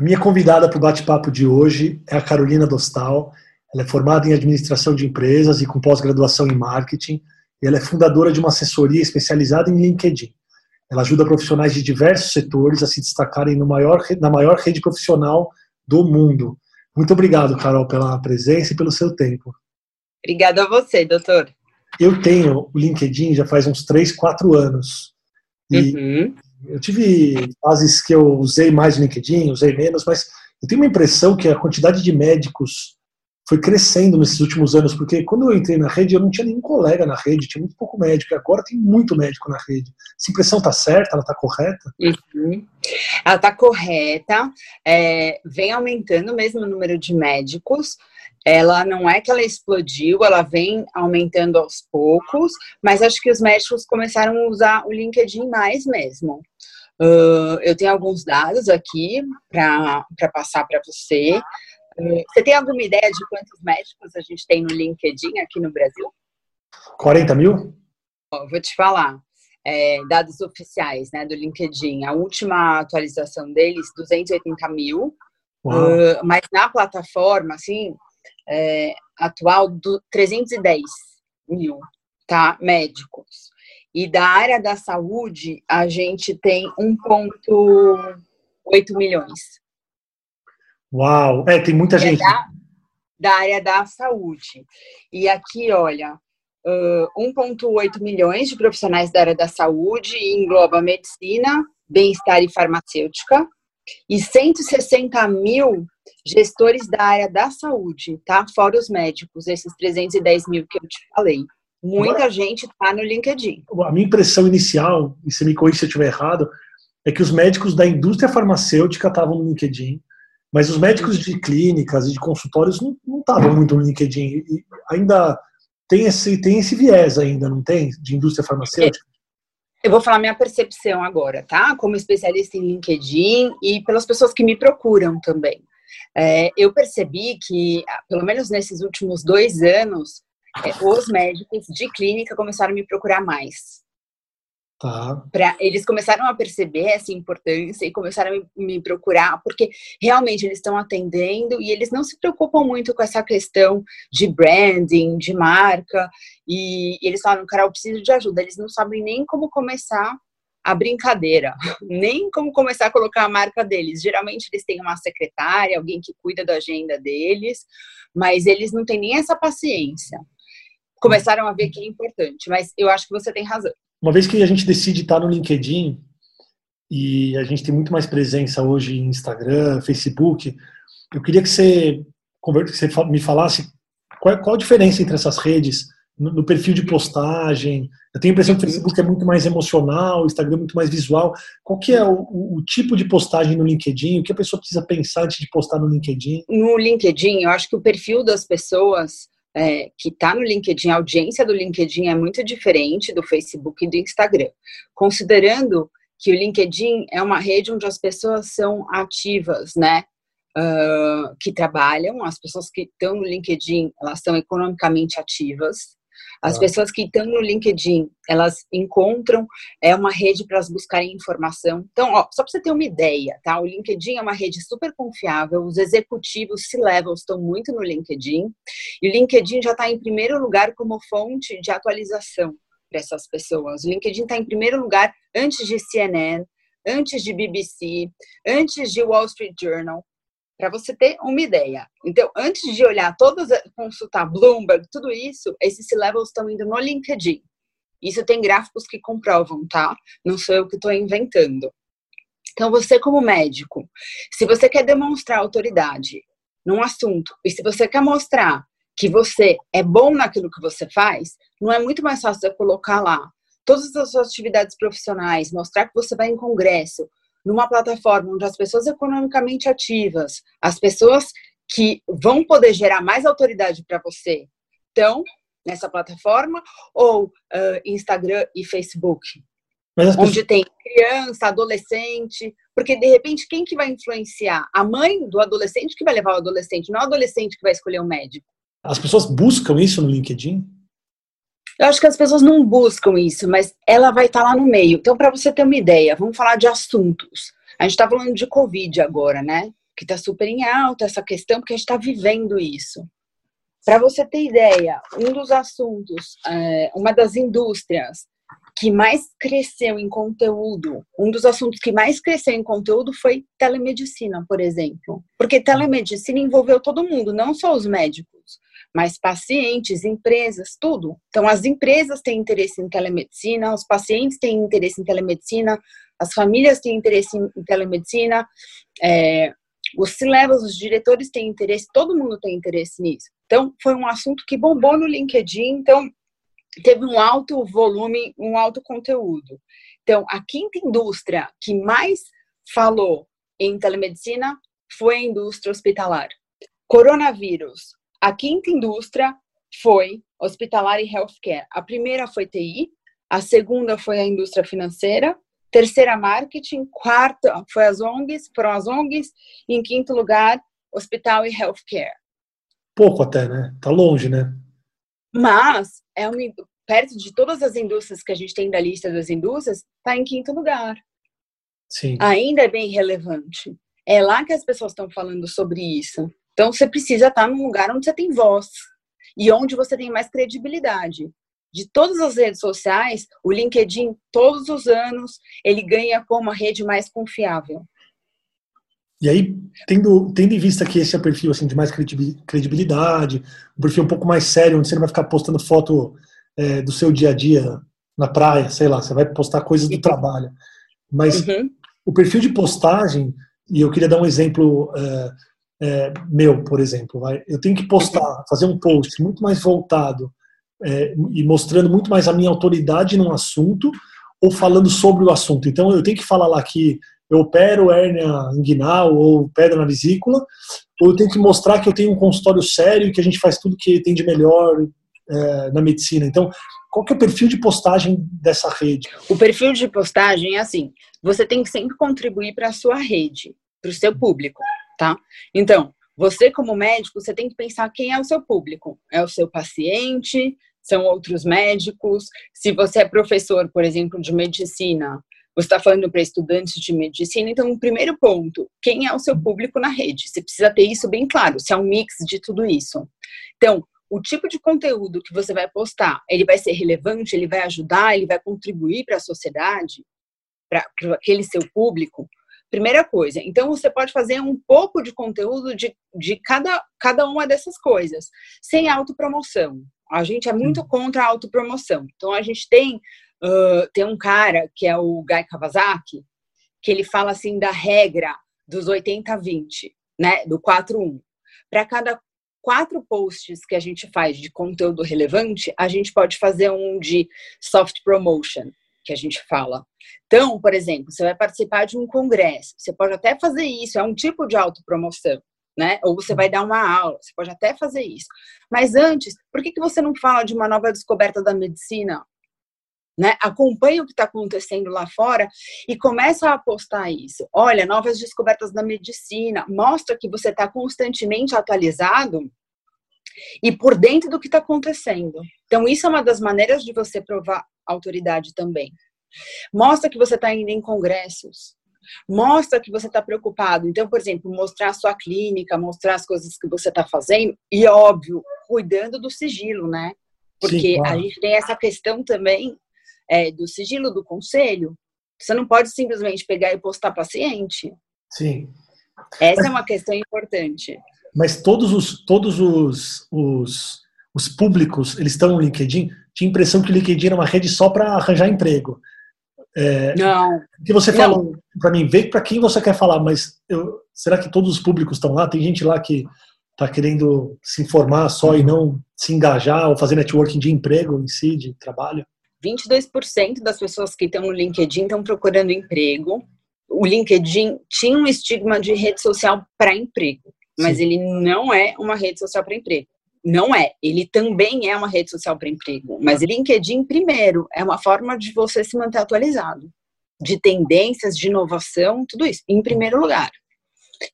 A minha convidada para o bate-papo de hoje é a Carolina Dostal. Ela é formada em administração de empresas e com pós-graduação em marketing. E ela é fundadora de uma assessoria especializada em LinkedIn. Ela ajuda profissionais de diversos setores a se destacarem maior, na maior rede profissional do mundo. Muito obrigado, Carol, pela presença e pelo seu tempo. Obrigada a você, doutor. Eu tenho o LinkedIn já faz uns 3, 4 anos. E uhum. Eu tive fases que eu usei mais o LinkedIn, usei menos, mas eu tenho uma impressão que a quantidade de médicos foi crescendo nesses últimos anos, porque quando eu entrei na rede, eu não tinha nenhum colega na rede, tinha muito pouco médico, e agora tem muito médico na rede. Essa impressão está certa? Ela está correta? Uhum. Ela está correta, é, vem aumentando mesmo o número de médicos, ela não é que ela explodiu, ela vem aumentando aos poucos, mas acho que os médicos começaram a usar o LinkedIn mais mesmo. Uh, eu tenho alguns dados aqui para passar para você. Uh, você tem alguma ideia de quantos médicos a gente tem no LinkedIn aqui no Brasil? 40 mil? vou te falar. É, dados oficiais né, do LinkedIn. A última atualização deles, 280 mil. Uh, mas na plataforma, assim, é, atual do 310 mil, tá? Médicos. E da área da saúde, a gente tem 1,8 milhões. Uau! É, tem muita é gente. Da, da, área da saúde. E aqui, olha, uh, 1,8 milhões de profissionais da área da saúde, engloba medicina, bem-estar e farmacêutica, e 160 mil gestores da área da saúde, tá? Fora os médicos, esses 310 mil que eu te falei. Muita Agora, gente está no LinkedIn. A minha impressão inicial, e se me corrija se eu estiver errado, é que os médicos da indústria farmacêutica estavam no LinkedIn, mas os médicos de clínicas e de consultórios não estavam muito no LinkedIn. E ainda tem esse, tem esse viés ainda, não tem? De indústria farmacêutica? Eu vou falar minha percepção agora, tá? Como especialista em LinkedIn e pelas pessoas que me procuram também. É, eu percebi que, pelo menos nesses últimos dois anos, é, os médicos de clínica começaram a me procurar mais. Tá. Pra, eles começaram a perceber essa importância e começaram a me, me procurar, porque realmente eles estão atendendo e eles não se preocupam muito com essa questão de branding, de marca. E, e eles falam, cara, eu preciso de ajuda. Eles não sabem nem como começar a brincadeira, nem como começar a colocar a marca deles. Geralmente eles têm uma secretária, alguém que cuida da agenda deles, mas eles não têm nem essa paciência. Começaram a ver que é importante, mas eu acho que você tem razão. Uma vez que a gente decide estar no LinkedIn e a gente tem muito mais presença hoje em Instagram, Facebook, eu queria que você, que você me falasse qual, qual a diferença entre essas redes no, no, perfil de postagem. Eu tenho a impressão que o Facebook é muito mais emocional, o Instagram é muito mais visual. Qual que é o, o, tipo de postagem no LinkedIn? O que a pessoa precisa pensar antes de postar no LinkedIn? No LinkedIn, eu acho que o perfil das pessoas é, que está no LinkedIn, a audiência do LinkedIn é muito diferente do Facebook e do Instagram. Considerando que o LinkedIn é uma rede onde as pessoas são ativas, né? Uh, que trabalham, as pessoas que estão no LinkedIn, elas são economicamente ativas. As ah. pessoas que estão no LinkedIn, elas encontram, é uma rede para elas buscarem informação. Então, ó, só para você ter uma ideia, tá? O LinkedIn é uma rede super confiável, os executivos C-level estão muito no LinkedIn, e o LinkedIn já está em primeiro lugar como fonte de atualização para essas pessoas. O LinkedIn está em primeiro lugar antes de CNN, antes de BBC, antes de Wall Street Journal para você ter uma ideia. Então, antes de olhar todas, consultar Bloomberg, tudo isso, esses levels estão indo no LinkedIn. Isso tem gráficos que comprovam, tá? Não sou eu que estou inventando. Então, você como médico, se você quer demonstrar autoridade num assunto e se você quer mostrar que você é bom naquilo que você faz, não é muito mais fácil você colocar lá todas as suas atividades profissionais, mostrar que você vai em congresso, numa plataforma onde as pessoas economicamente ativas, as pessoas que vão poder gerar mais autoridade para você estão nessa plataforma ou uh, Instagram e Facebook? Onde tem criança, adolescente, porque de repente quem que vai influenciar? A mãe do adolescente que vai levar o adolescente, não o adolescente que vai escolher o médico. As pessoas buscam isso no LinkedIn? Eu acho que as pessoas não buscam isso, mas ela vai estar lá no meio. Então, para você ter uma ideia, vamos falar de assuntos. A gente está falando de Covid agora, né? Que está super em alta essa questão, porque a gente está vivendo isso. Para você ter ideia, um dos assuntos, é, uma das indústrias que mais cresceu em conteúdo, um dos assuntos que mais cresceu em conteúdo foi telemedicina, por exemplo. Porque telemedicina envolveu todo mundo, não só os médicos, mas pacientes, empresas, tudo. Então, as empresas têm interesse em telemedicina, os pacientes têm interesse em telemedicina, as famílias têm interesse em telemedicina, é, os C-levels, os diretores têm interesse, todo mundo tem interesse nisso. Então, foi um assunto que bombou no LinkedIn, então teve um alto volume, um alto conteúdo. Então, a quinta indústria que mais falou em telemedicina foi a indústria hospitalar. Coronavírus. A quinta indústria foi hospitalar e healthcare. A primeira foi TI, a segunda foi a indústria financeira, terceira marketing, quarta foi as ONGs, foram as ONGs, e em quinto lugar, hospital e healthcare. Pouco até, né? Tá longe, né? Mas é uma, perto de todas as indústrias que a gente tem da lista das indústrias, está em quinto lugar. Sim. Ainda é bem relevante. É lá que as pessoas estão falando sobre isso. Então você precisa estar num lugar onde você tem voz e onde você tem mais credibilidade. De todas as redes sociais, o LinkedIn, todos os anos, ele ganha como a rede mais confiável. E aí, tendo, tendo em vista que esse é perfil assim, de mais credibilidade, um perfil um pouco mais sério, onde você não vai ficar postando foto é, do seu dia a dia na praia, sei lá, você vai postar coisas do trabalho. Mas uhum. o perfil de postagem, e eu queria dar um exemplo é, é, meu, por exemplo, vai, eu tenho que postar, uhum. fazer um post muito mais voltado é, e mostrando muito mais a minha autoridade no assunto ou falando sobre o assunto. Então eu tenho que falar lá que eu opero hérnia inguinal ou pedra na vesícula, ou eu tenho que mostrar que eu tenho um consultório sério e que a gente faz tudo que tem de melhor é, na medicina. Então, qual que é o perfil de postagem dessa rede? O perfil de postagem é assim: você tem que sempre contribuir para a sua rede, para o seu público, tá? Então, você como médico, você tem que pensar quem é o seu público. É o seu paciente, são outros médicos. Se você é professor, por exemplo, de medicina, você está falando para estudantes de medicina, então, o primeiro ponto, quem é o seu público na rede? Você precisa ter isso bem claro, se é um mix de tudo isso. Então, o tipo de conteúdo que você vai postar, ele vai ser relevante, ele vai ajudar, ele vai contribuir para a sociedade, para aquele seu público? Primeira coisa, então você pode fazer um pouco de conteúdo de, de cada, cada uma dessas coisas, sem autopromoção. A gente é muito contra a autopromoção. Então a gente tem Uh, tem um cara que é o Guy Kawasaki, que ele fala assim da regra dos 80-20, né? Do 4-1. Para cada quatro posts que a gente faz de conteúdo relevante, a gente pode fazer um de soft promotion, que a gente fala. Então, por exemplo, você vai participar de um congresso, você pode até fazer isso, é um tipo de autopromoção. Né? Ou você vai dar uma aula, você pode até fazer isso. Mas antes, por que, que você não fala de uma nova descoberta da medicina? né? Acompanha o que está acontecendo lá fora e começa a apostar isso. Olha, novas descobertas da medicina, mostra que você está constantemente atualizado e por dentro do que está acontecendo. Então, isso é uma das maneiras de você provar autoridade também. Mostra que você está indo em congressos. Mostra que você está preocupado. Então, por exemplo, mostrar a sua clínica, mostrar as coisas que você está fazendo e, óbvio, cuidando do sigilo, né? Porque Sim, claro. a gente tem essa questão também é, do sigilo do conselho, você não pode simplesmente pegar e postar paciente. Sim. Essa é uma questão importante. Mas todos os todos os, os, os públicos, eles estão no LinkedIn? Tinha a impressão que o LinkedIn era uma rede só para arranjar emprego. É, não. Que você falou para mim, vê para quem você quer falar, mas eu, será que todos os públicos estão lá? Tem gente lá que está querendo se informar só e não se engajar ou fazer networking de emprego em si, de trabalho? 22% das pessoas que estão no LinkedIn estão procurando emprego. O LinkedIn tinha um estigma de rede social para emprego, mas Sim. ele não é uma rede social para emprego. Não é. Ele também é uma rede social para emprego. Mas LinkedIn, primeiro, é uma forma de você se manter atualizado. De tendências, de inovação, tudo isso. Em primeiro lugar.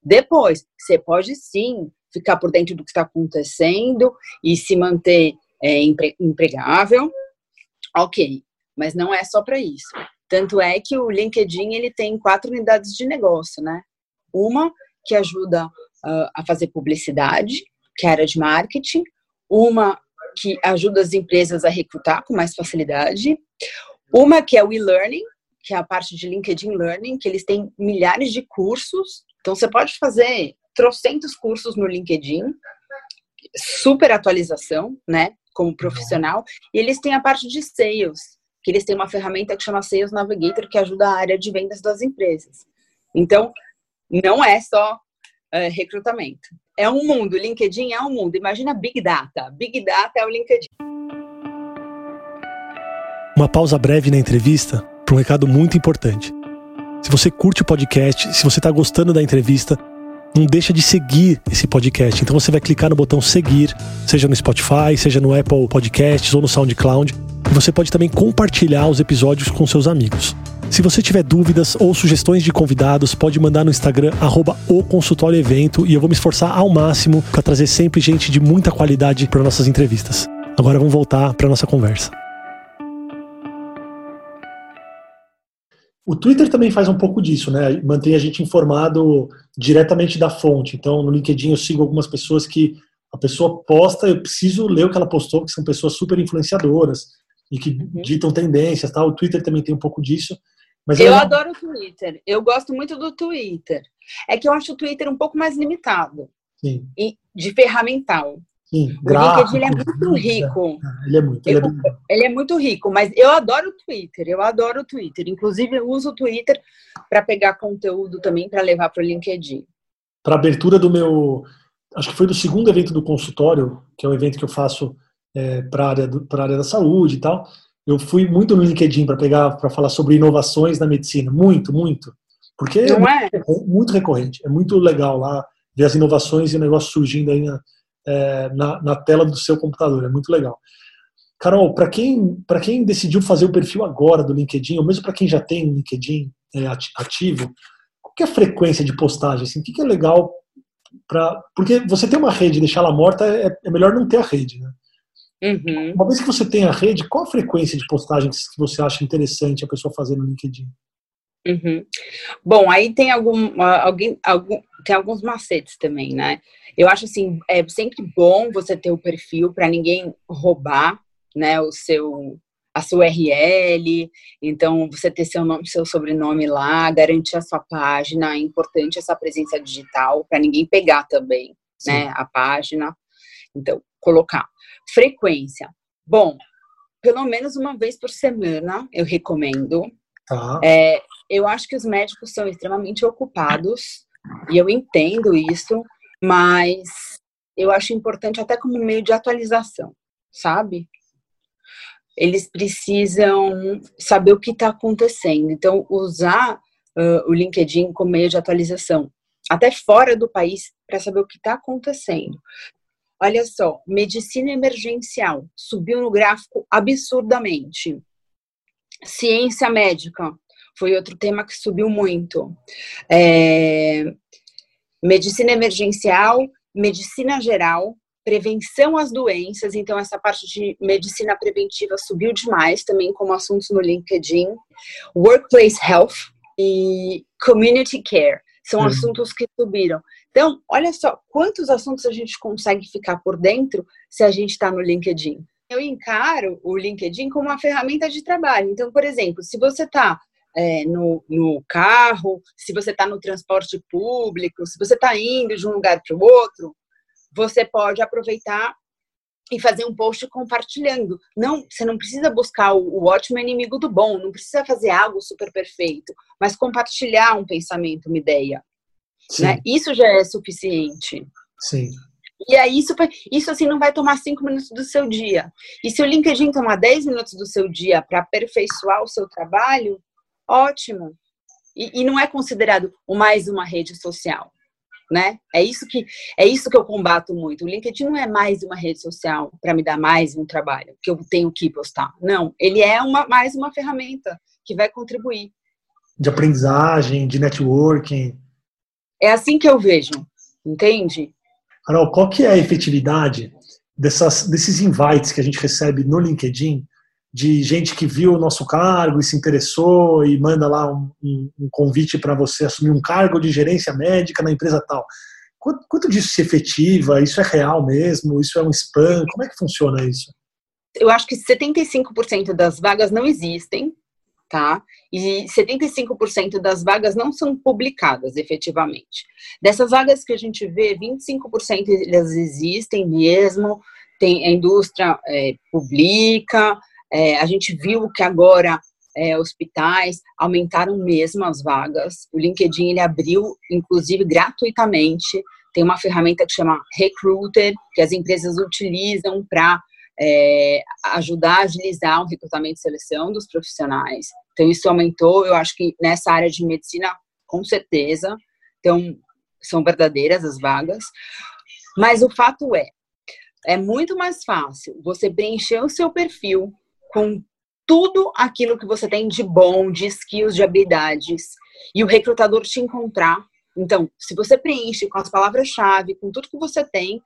Depois, você pode sim ficar por dentro do que está acontecendo e se manter é, empregável. Ok. Mas não é só para isso. Tanto é que o LinkedIn ele tem quatro unidades de negócio, né? Uma que ajuda uh, a fazer publicidade, que é a área de marketing, uma que ajuda as empresas a recrutar com mais facilidade, uma que é o e-learning, que é a parte de LinkedIn Learning, que eles têm milhares de cursos, então você pode fazer trocentos cursos no LinkedIn, super atualização, né, como profissional, e eles têm a parte de sales, que eles têm uma ferramenta que chama Sales Navigator, que ajuda a área de vendas das empresas. Então, não é só uh, recrutamento. É um mundo, LinkedIn é um mundo. Imagina Big Data. Big Data é o LinkedIn. Uma pausa breve na entrevista para um recado muito importante. Se você curte o podcast, se você está gostando da entrevista, não deixa de seguir esse podcast. Então você vai clicar no botão seguir, seja no Spotify, seja no Apple Podcasts ou no SoundCloud. E você pode também compartilhar os episódios com seus amigos. Se você tiver dúvidas ou sugestões de convidados, pode mandar no Instagram, arroba o consultório evento, e eu vou me esforçar ao máximo para trazer sempre gente de muita qualidade para nossas entrevistas. Agora vamos voltar para nossa conversa. O Twitter também faz um pouco disso, né? Mantém a gente informado diretamente da fonte. Então, no LinkedIn eu sigo algumas pessoas que a pessoa posta, eu preciso ler o que ela postou, que são pessoas super influenciadoras e que uhum. ditam tendências, tá? O Twitter também tem um pouco disso. Mas eu é... adoro o Twitter. Eu gosto muito do Twitter. É que eu acho o Twitter um pouco mais limitado. Sim. E de ferramental. Sim, o LinkedIn é muito rico. É, ele é muito. Ele, eu, é... ele é muito rico, mas eu adoro o Twitter. Eu adoro o Twitter. Inclusive, eu uso o Twitter para pegar conteúdo também para levar para o LinkedIn. Para abertura do meu. Acho que foi do segundo evento do consultório, que é um evento que eu faço é, para a área, área da saúde e tal eu fui muito no LinkedIn para pegar para falar sobre inovações na medicina, muito, muito, porque é é, muito recorrente, é muito legal lá ver as inovações e o negócio surgindo aí na, é, na, na tela do seu computador, é muito legal. Carol, para quem para quem decidiu fazer o perfil agora do LinkedIn, ou mesmo para quem já tem um LinkedIn é, ativo, qual é a frequência de postagem? Assim, o que, que é legal para porque você ter uma rede e deixá-la morta é, é melhor não ter a rede, né? Uhum. Uma vez que você tem a rede, qual a frequência de postagens que você acha interessante a pessoa fazer no LinkedIn? Uhum. Bom, aí tem algum, alguém, algum, tem alguns macetes também, né? Eu acho assim, é sempre bom você ter o perfil para ninguém roubar, né, o seu a sua URL, então você ter seu nome, seu sobrenome lá, garantir a sua página, é importante essa presença digital para ninguém pegar também, Sim. né, a página. Então, colocar. Frequência. Bom, pelo menos uma vez por semana eu recomendo. Tá. É, eu acho que os médicos são extremamente ocupados e eu entendo isso, mas eu acho importante até como meio de atualização, sabe? Eles precisam saber o que está acontecendo. Então, usar uh, o LinkedIn como meio de atualização, até fora do país, para saber o que está acontecendo. Olha só, medicina emergencial subiu no gráfico absurdamente. Ciência médica foi outro tema que subiu muito. É, medicina emergencial, medicina geral, prevenção às doenças, então essa parte de medicina preventiva subiu demais também como assuntos no LinkedIn. Workplace health e community care são uhum. assuntos que subiram. Então, olha só quantos assuntos a gente consegue ficar por dentro se a gente está no LinkedIn. Eu encaro o LinkedIn como uma ferramenta de trabalho. Então, por exemplo, se você está é, no, no, carro, se você está no transporte público, se você está indo de um lugar para o outro, você pode aproveitar e fazer um post compartilhando. Não, você não precisa buscar o, o ótimo inimigo do bom, não precisa fazer algo super perfeito, mas compartilhar um pensamento, uma ideia. Né? Isso já é suficiente. Sim. E aí, isso, isso assim não vai tomar cinco minutos do seu dia. E se o LinkedIn tomar 10 minutos do seu dia para aperfeiçoar o seu trabalho, ótimo. E, e, não é considerado mais uma rede social. Né? É isso que é isso que eu combato muito. O LinkedIn não é mais uma rede social para me dar mais um trabalho que eu tenho que postar. Não, ele é uma mais uma ferramenta que vai contribuir. De aprendizagem, de networking. É assim que eu vejo, entende? Carol, qual que é a efetividade dessas, desses invites que a gente recebe no LinkedIn de gente que viu o nosso cargo e se interessou e manda lá um, um, um convite para você assumir um cargo de gerência médica na empresa tal. Quanto, quanto disso se efetiva? Isso é real mesmo? Isso é um spam? Como é que funciona isso? Eu acho que 75% das vagas não existem, tá? E 75% das vagas não são publicadas efetivamente. Dessas vagas que a gente vê, 25% elas existem mesmo, tem a indústria é, publica, é, a gente viu que agora é, hospitais aumentaram mesmo as vagas. O LinkedIn ele abriu, inclusive gratuitamente, tem uma ferramenta que chama Recruiter, que as empresas utilizam para é, ajudar a agilizar o recrutamento e seleção dos profissionais. Então, isso aumentou, eu acho que nessa área de medicina, com certeza. Então, são verdadeiras as vagas. Mas o fato é, é muito mais fácil você preencher o seu perfil com tudo aquilo que você tem de bom, de skills, de habilidades, e o recrutador te encontrar. Então, se você preenche com as palavras-chave, com tudo que você tem,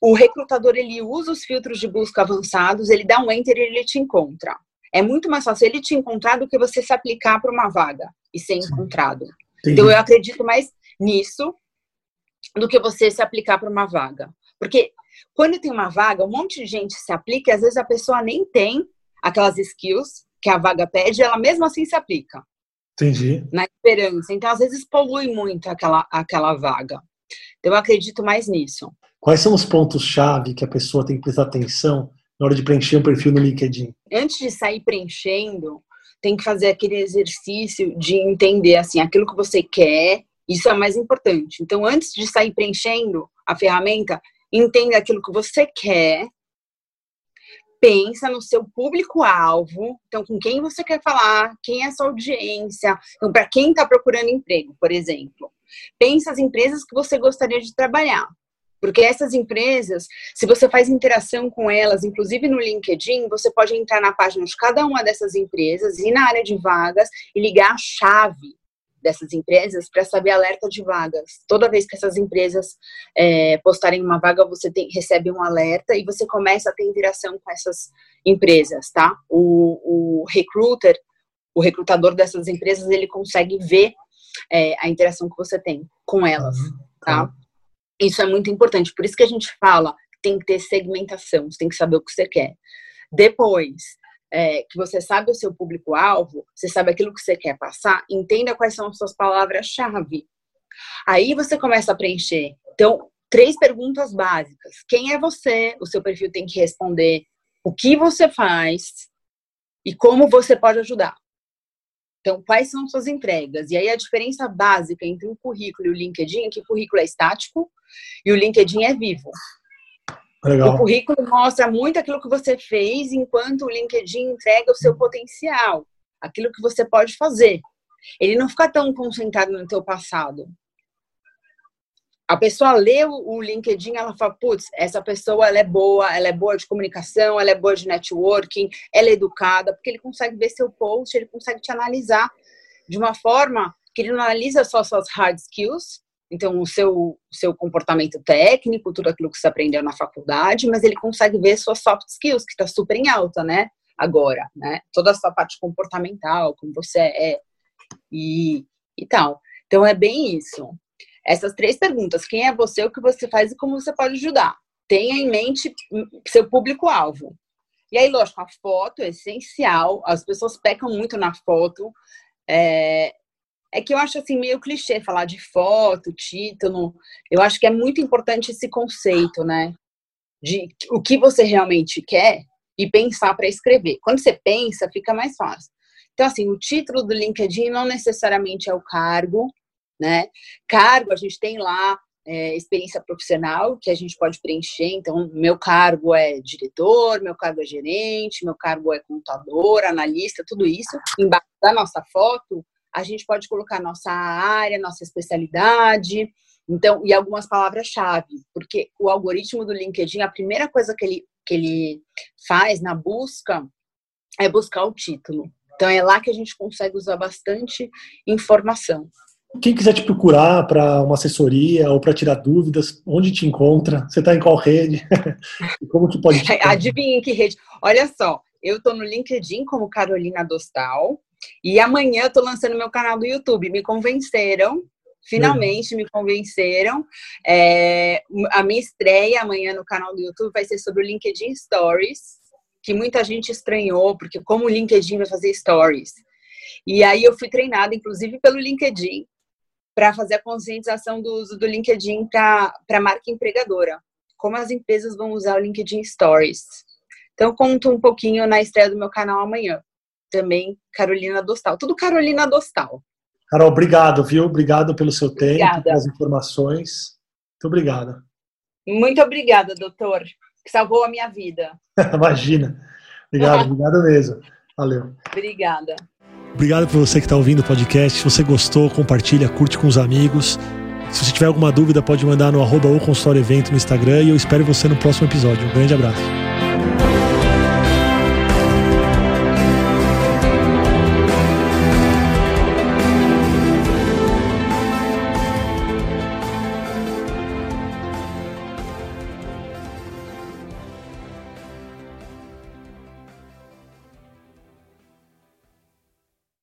o recrutador ele usa os filtros de busca avançados, ele dá um enter e ele te encontra. É muito mais fácil ele te encontrar do que você se aplicar para uma vaga e ser encontrado. Entendi. Então, eu acredito mais nisso do que você se aplicar para uma vaga. Porque quando tem uma vaga, um monte de gente se aplica e às vezes a pessoa nem tem aquelas skills que a vaga pede, ela mesmo assim se aplica. Entendi. Na esperança. Então, às vezes, polui muito aquela, aquela vaga. Então, eu acredito mais nisso. Quais são os pontos-chave que a pessoa tem que prestar atenção na hora de preencher um perfil no LinkedIn? Antes de sair preenchendo, tem que fazer aquele exercício de entender assim aquilo que você quer. Isso é mais importante. Então, antes de sair preenchendo a ferramenta, entenda aquilo que você quer, pensa no seu público-alvo, então com quem você quer falar, quem é a sua audiência, então para quem está procurando emprego, por exemplo. Pensa as empresas que você gostaria de trabalhar. Porque essas empresas, se você faz interação com elas, inclusive no LinkedIn, você pode entrar na página de cada uma dessas empresas, ir na área de vagas e ligar a chave dessas empresas para saber alerta de vagas. Toda vez que essas empresas é, postarem uma vaga, você tem, recebe um alerta e você começa a ter interação com essas empresas, tá? O, o recruiter, o recrutador dessas empresas, ele consegue ver é, a interação que você tem com elas, uhum. tá? Isso é muito importante. Por isso que a gente fala tem que ter segmentação, você tem que saber o que você quer. Depois, é, que você sabe o seu público-alvo, você sabe aquilo que você quer passar, entenda quais são as suas palavras-chave. Aí você começa a preencher. Então, três perguntas básicas. Quem é você? O seu perfil tem que responder o que você faz e como você pode ajudar. Então, quais são suas entregas? E aí a diferença básica entre o currículo e o LinkedIn é que o currículo é estático e o LinkedIn é vivo. Legal. O currículo mostra muito aquilo que você fez, enquanto o LinkedIn entrega o seu potencial, aquilo que você pode fazer. Ele não fica tão concentrado no teu passado. A pessoa lê o LinkedIn, ela fala, putz, essa pessoa ela é boa, ela é boa de comunicação, ela é boa de networking, ela é educada, porque ele consegue ver seu post, ele consegue te analisar de uma forma que ele não analisa só suas hard skills, então, o seu, seu comportamento técnico, tudo aquilo que você aprendeu na faculdade, mas ele consegue ver suas soft skills, que está super em alta, né? Agora, né? Toda a sua parte comportamental, como você é e, e tal. Então, é bem isso. Essas três perguntas: quem é você, o que você faz e como você pode ajudar. Tenha em mente seu público-alvo. E aí, lógico, a foto é essencial. As pessoas pecam muito na foto. É, é que eu acho assim meio clichê falar de foto, título. Eu acho que é muito importante esse conceito, né? De o que você realmente quer e pensar para escrever. Quando você pensa, fica mais fácil. Então, assim, o título do LinkedIn não necessariamente é o cargo, né? Cargo, a gente tem lá é, experiência profissional que a gente pode preencher. Então, meu cargo é diretor, meu cargo é gerente, meu cargo é contador, analista, tudo isso. Embaixo da nossa foto, a gente pode colocar nossa área, nossa especialidade, Então, e algumas palavras-chave, porque o algoritmo do LinkedIn, a primeira coisa que ele, que ele faz na busca é buscar o título. Então, é lá que a gente consegue usar bastante informação. Quem quiser te procurar para uma assessoria ou para tirar dúvidas, onde te encontra? Você está em qual rede? Como que pode? Adivinha em que rede? Olha só, eu estou no LinkedIn como Carolina Dostal e amanhã eu estou lançando meu canal do YouTube. Me convenceram, finalmente me convenceram. É, a minha estreia amanhã no canal do YouTube vai ser sobre o LinkedIn Stories, que muita gente estranhou, porque como o LinkedIn vai fazer Stories. E aí eu fui treinada, inclusive pelo LinkedIn, para fazer a conscientização do uso do LinkedIn para a marca empregadora. Como as empresas vão usar o LinkedIn Stories. Então, conto um pouquinho na estreia do meu canal amanhã. Também Carolina Dostal. Tudo Carolina Dostal. Carol, obrigado, viu? Obrigado pelo seu tempo, pelas informações. Muito obrigado. Muito obrigada, doutor, que salvou a minha vida. Imagina. Obrigado, obrigado mesmo. Valeu. Obrigada. Obrigado por você que está ouvindo o podcast. Se você gostou, compartilha, curte com os amigos. Se você tiver alguma dúvida, pode mandar no arroba ou consultório evento no Instagram e eu espero você no próximo episódio. Um grande abraço.